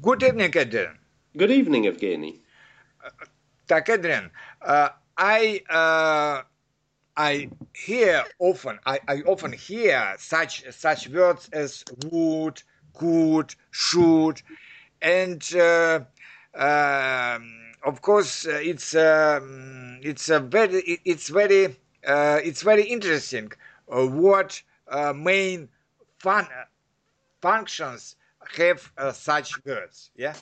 Good evening, Adrian. Good evening, Evgeny. Uh, uh Adrian. Uh, I uh, I hear often I, I often hear such such words as would, could, should, and uh, um, of course uh, it's um, it's a very it's very uh, it's very interesting what main fun functions have uh, such words. Yeah.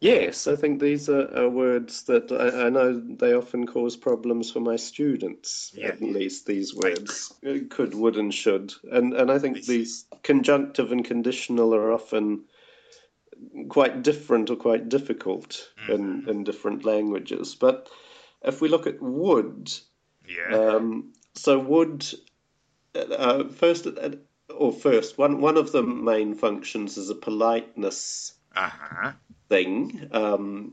Yes, I think these are, are words that I, I, know they often cause problems for my students. Yeah. At least these words uh, could, would, and should, and and I think these conjunctive and conditional are often quite different or quite difficult mm-hmm. in in different languages. But if we look at would, yeah. Um, so would uh, first uh, or first one one of the main functions is a politeness. Uh-huh thing. Um,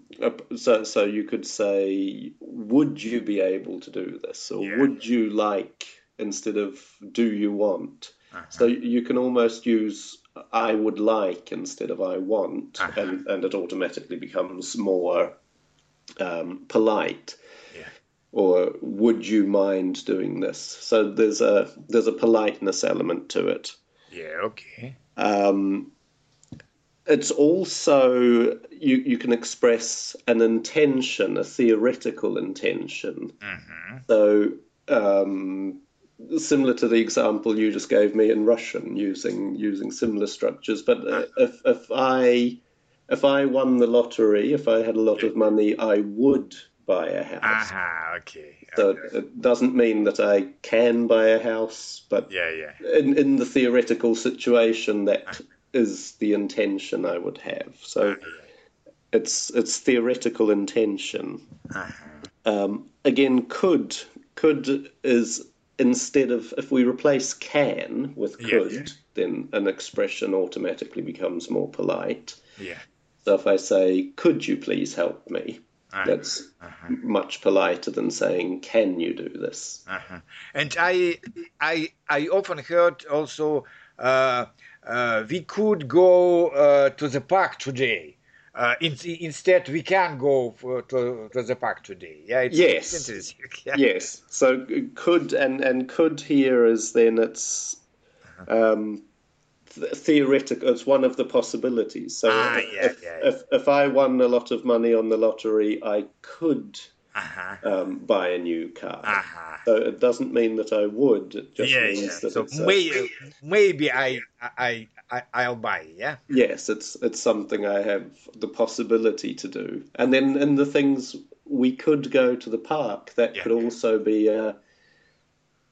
so, so you could say, would you be able to do this, or yeah. would you like instead of do you want? Uh-huh. So you can almost use I would like instead of I want, uh-huh. and and it automatically becomes more um, polite. Yeah. Or would you mind doing this? So there's a there's a politeness element to it. Yeah. Okay. Um, it's also you you can express an intention, a theoretical intention. Mm-hmm. So um, similar to the example you just gave me in Russian, using using similar structures. But uh, if if I if I won the lottery, if I had a lot of money, I would buy a house. Aha, okay. So it doesn't mean that I can buy a house, but yeah, yeah. In in the theoretical situation that uh-huh is the intention I would have. So it's it's theoretical intention. Um, again, could could is instead of if we replace can with could, yeah, yeah. then an expression automatically becomes more polite. Yeah. So if I say, "Could you please help me?" Uh-huh. That's uh-huh. much politer than saying, "Can you do this?" Uh-huh. And I, I, I often heard also uh, uh, we could go uh, to the park today. Uh, in, instead, we can go for, to, to the park today. Yeah, it's, yes, it's interesting. Yeah. Yes, so could and and could here is then it's uh-huh. um, th- theoretical. It's one of the possibilities. So ah, if, yeah, if, yeah, if, if I won a lot of money on the lottery, I could uh-huh. um, buy a new car. Uh-huh. So it doesn't mean that I would. It just yeah, means yeah. that so it's may, maybe I, I I I'll buy. Yeah. Yes, it's it's something I have the possibility to do. And then in the things we could go to the park, that yeah. could also be a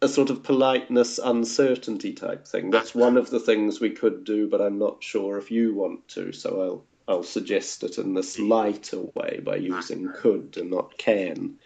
a sort of politeness uncertainty type thing. That's one of the things we could do, but I'm not sure if you want to. So I'll I'll suggest it in this lighter way by using could and not can.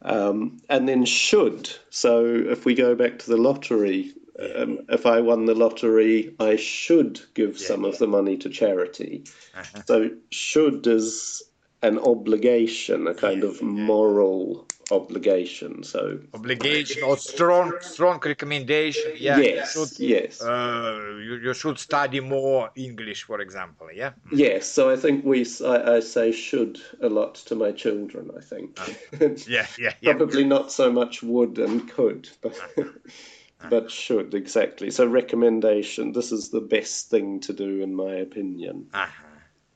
Um, and then should. So if we go back to the lottery, um, if I won the lottery, I should give yeah, some yeah. of the money to charity. Uh-huh. So should is an obligation, a kind yeah, of moral obligation. So obligation or strong strong recommendation. Yeah. Yes. You should, yes. Uh, you, you should study more English, for example. Yeah. Mm. Yes. So I think we I, I say should a lot to my children. I think. Uh, yeah, yeah, yeah. Probably not so much would and could, but. Uh-huh. but should exactly so recommendation this is the best thing to do in my opinion uh-huh.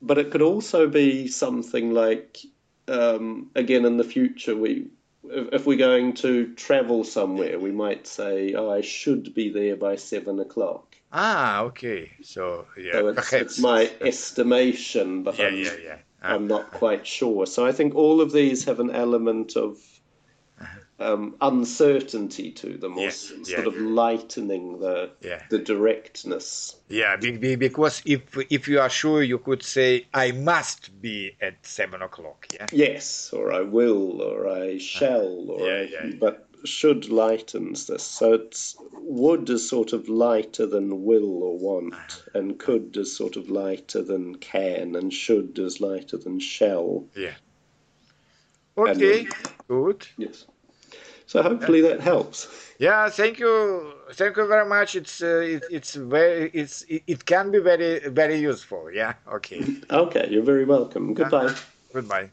but it could also be something like um, again in the future we if we're going to travel somewhere, we might say, "Oh, I should be there by seven o'clock." Ah, okay. So yeah, so it's, it's, my estimation, but yeah, I'm, yeah, yeah. Uh, I'm not quite sure. So I think all of these have an element of um, uncertainty to them, or yeah, sort yeah, of lightening the yeah. the directness. Yeah, because if if you are sure, you could say, "I must be at seven o'clock." Yeah. Yes, or I will, or I shall, or yeah, yeah. but should lightens this. So it's would is sort of lighter than will or want, uh-huh. and could is sort of lighter than can, and should is lighter than shall. Yeah. Okay. Then, good. Yes. So hopefully that helps. Yeah, thank you, thank you very much. It's uh, it, it's very it's it, it, can be very very useful. Yeah. Okay. Okay, you're very welcome. Goodbye. Goodbye.